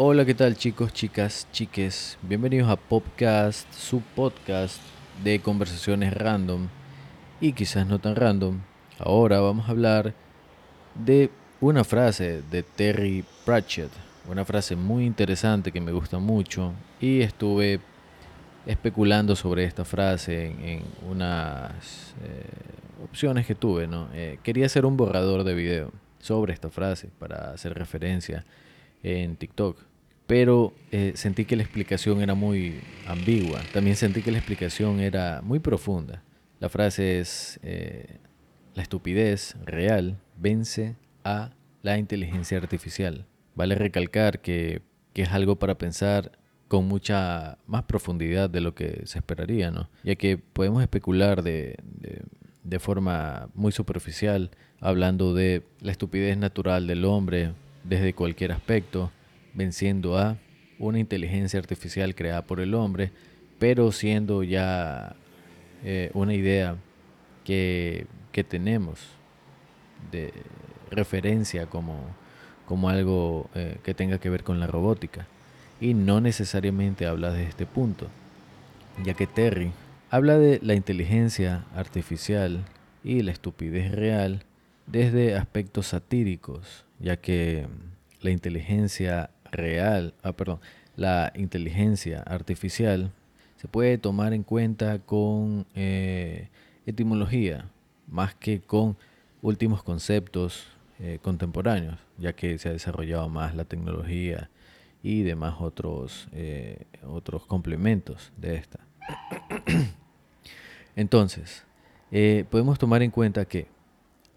Hola, ¿qué tal chicos, chicas, chiques? Bienvenidos a Popcast, su podcast de conversaciones random y quizás no tan random. Ahora vamos a hablar de una frase de Terry Pratchett, una frase muy interesante que me gusta mucho y estuve especulando sobre esta frase en, unas eh, opciones que tuve. ¿no? Eh, quería hacer un borrador de video sobre esta frase para hacer referencia en TikTok pero eh, sentí que la explicación era muy ambigua. También sentí que la explicación era muy profunda. La frase es, eh, la estupidez real vence a la inteligencia artificial. Vale recalcar que, es algo para pensar con mucha más profundidad de lo que se esperaría, ¿no? Ya que podemos especular de, de forma muy superficial, hablando de la estupidez natural del hombre desde cualquier aspecto, venciendo a una inteligencia artificial creada por el hombre, pero siendo ya eh, una idea que, tenemos de referencia como, como algo eh, que tenga que ver con la robótica. Y no necesariamente habla de este punto, ya que Terry habla de la inteligencia artificial y la estupidez real desde aspectos satíricos, ya que la inteligencia real, ah, perdón, la inteligencia artificial se puede tomar en cuenta con eh, etimología, más que con últimos conceptos eh, contemporáneos, ya que se ha desarrollado más la tecnología y demás otros, eh, otros complementos de esta. Entonces, podemos tomar en cuenta que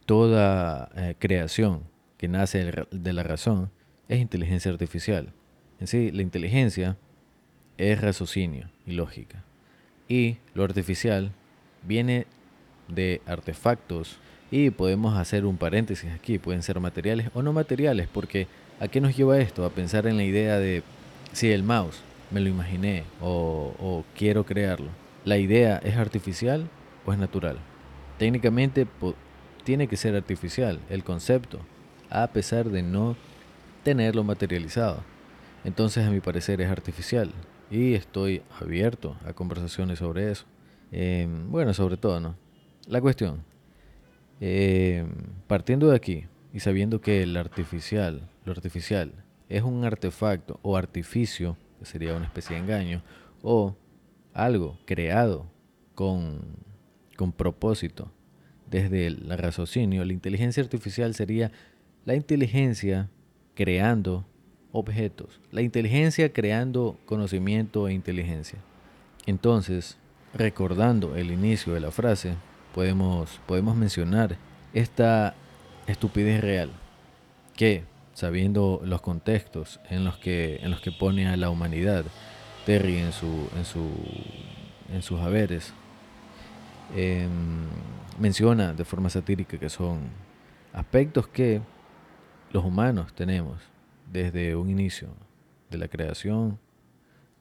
toda creación que nace de la razón es inteligencia artificial. En sí, la inteligencia es raciocinio y lógica. Y lo artificial viene de artefactos y podemos hacer un paréntesis aquí, pueden ser materiales o no materiales, porque ¿a qué nos lleva esto? A pensar en la idea de si el mouse me lo imaginé o, o quiero crearlo. ¿La idea es artificial o es natural? Técnicamente tiene que ser artificial el concepto, a pesar de no tenerlo materializado. Entonces, a mi parecer, es artificial y estoy abierto a conversaciones sobre eso. Em, bueno, sobre todo, ¿no? La cuestión, em, partiendo de aquí y sabiendo que el artificial, lo artificial, es un artefacto o artificio, que sería una especie de engaño, o algo creado con, con propósito desde el raciocinio, la inteligencia artificial sería la inteligencia creando objetos. La inteligencia creando conocimiento e inteligencia. Entonces, recordando el inicio de la frase, podemos, podemos mencionar esta estupidez real que, sabiendo los contextos en los que, en los que pone a la humanidad, Terry en, su, en, su, en sus haberes, em, menciona de forma satírica que son aspectos que los humanos tenemos desde un inicio de la creación,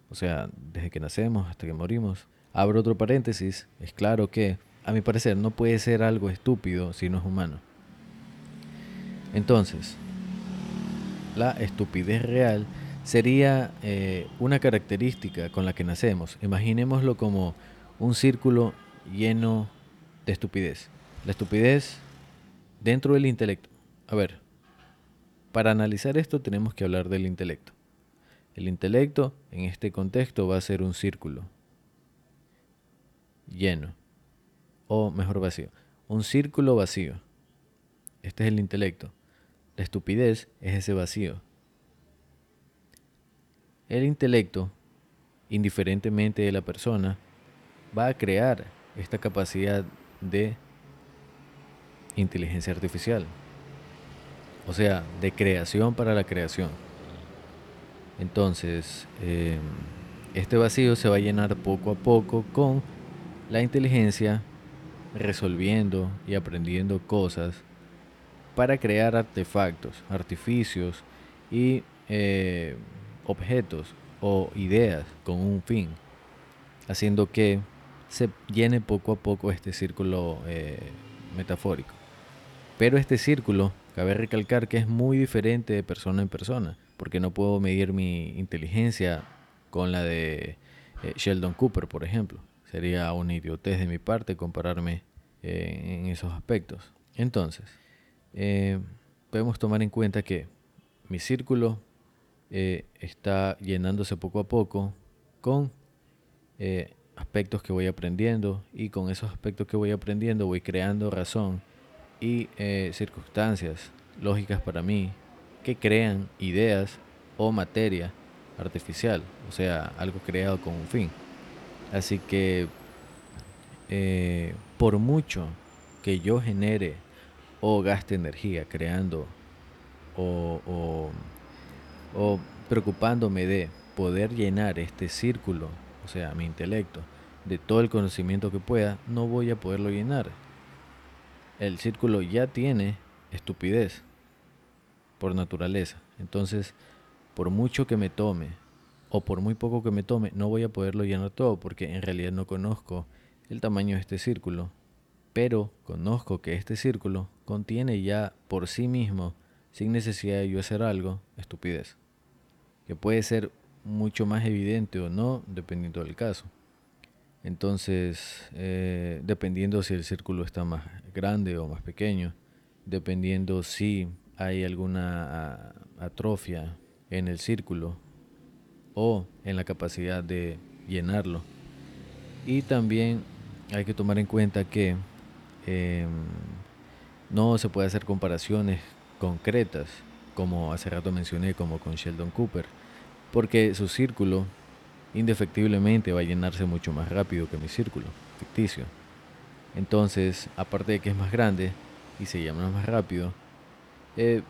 o sea, desde que nacemos hasta que morimos. Abro otro paréntesis, es claro que, a mi parecer, no puede ser algo estúpido si no es humano. Entonces, la estupidez real sería eh, una característica con la que nacemos. Imaginémoslo como un círculo lleno de estupidez. La estupidez dentro del intelecto. A ver, para analizar esto tenemos que hablar del intelecto. El intelecto en este contexto va a ser un círculo lleno, o mejor vacío, un círculo vacío. Este es el intelecto. La estupidez es ese vacío. El intelecto, indiferentemente de la persona, va a crear esta capacidad de inteligencia artificial o sea, de creación para la creación. Entonces, em, este vacío se va a llenar poco a poco con la inteligencia resolviendo y aprendiendo cosas para crear artefactos, artificios y eh, objetos o ideas con un fin, haciendo que se llene poco a poco este círculo eh, metafórico. Pero este círculo Cabe recalcar que es muy diferente de persona en persona, porque no puedo medir mi inteligencia con la de eh, Sheldon Cooper, por ejemplo. Sería una idiotez de mi parte compararme eh, en esos aspectos. Entonces, eh, podemos tomar en cuenta que mi círculo está llenándose poco a poco con aspectos que voy aprendiendo y con esos aspectos que voy aprendiendo voy creando razón y circunstancias lógicas para mí que crean ideas o materia artificial, o sea, algo creado con un fin. Así que eh, por mucho que yo genere o gaste energía creando o, o, o preocupándome de poder llenar este círculo, o sea, mi intelecto, de todo el conocimiento que pueda, no voy a poderlo llenar. El círculo ya tiene estupidez por naturaleza. Entonces, por mucho que me tome o por muy poco que me tome, no voy a poderlo llenar todo porque en realidad no conozco el tamaño de este círculo. Pero conozco que este círculo contiene ya por sí mismo, sin necesidad de yo hacer algo, estupidez. Que puede ser mucho más evidente o no, dependiendo del caso. Entonces, eh, dependiendo si el círculo está más grande o más pequeño, dependiendo si hay alguna atrofia en el círculo o en la capacidad de llenarlo. Y también hay que tomar en cuenta que em, no se puede hacer comparaciones concretas, como hace rato mencioné, como con Sheldon Cooper, porque su círculo indefectiblemente va a llenarse mucho más rápido que mi círculo ficticio. Entonces, aparte de que es más grande y se llama más rápido, eh,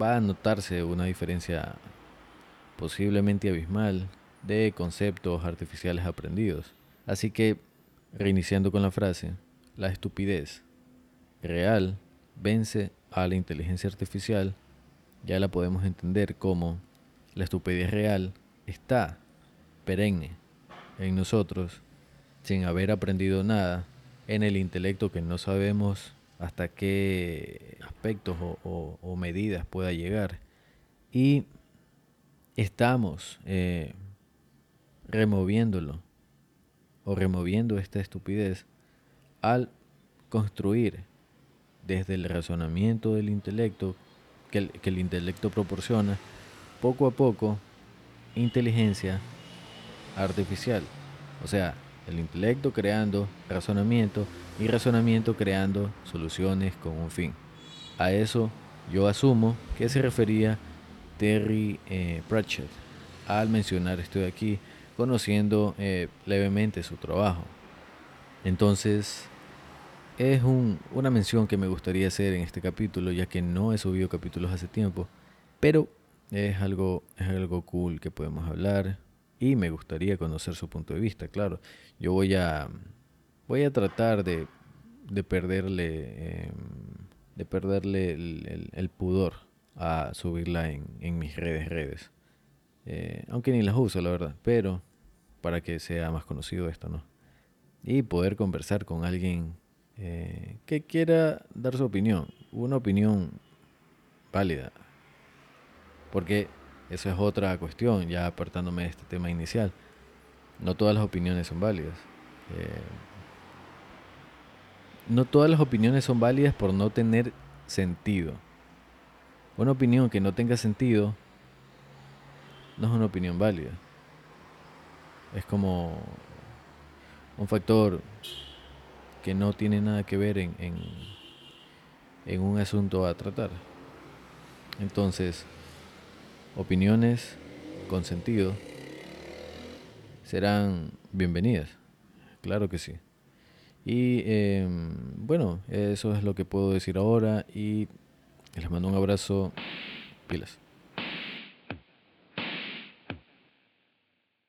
va a notarse una diferencia posiblemente abismal de conceptos artificiales aprendidos. Así que, reiniciando con la frase, la estupidez real vence a la inteligencia artificial, ya la podemos entender como la estupidez real está perenne en nosotros sin haber aprendido nada en el intelecto que no sabemos hasta qué aspectos o, medidas pueda llegar. Y estamos eh, removiéndolo o removiendo esta estupidez al construir desde el razonamiento del intelecto que que el intelecto proporciona poco a poco inteligencia artificial. O sea, el intelecto creando razonamiento y razonamiento creando soluciones con un fin. A eso yo asumo que se refería Terry eh, Pratchett al mencionar esto de aquí, conociendo eh, levemente su trabajo. Entonces, es un, una mención que me gustaría hacer en este capítulo, ya que no he subido capítulos hace tiempo, pero es algo, es algo cool que podemos hablar y me gustaría conocer su punto de vista, claro. Yo voy a, voy a tratar de, de perderle, em, de perderle el, pudor a subirla en, en mis redes, redes. Eh, aunque ni las uso, la verdad, pero para que sea más conocido esto, ¿no? Y poder conversar con alguien eh, que quiera dar su opinión, una opinión válida. Porque eso es otra cuestión, ya apartándome de este tema inicial. No todas las opiniones son válidas. Eh, no todas las opiniones son válidas por no tener sentido. Una opinión que no tenga sentido no es una opinión válida. Es como un factor que no tiene nada que ver en, en, en un asunto a tratar. Entonces, opiniones con sentido serán bienvenidas. Claro que sí. Y em, bueno, eso es lo que puedo decir ahora y les mando un abrazo. Pilas.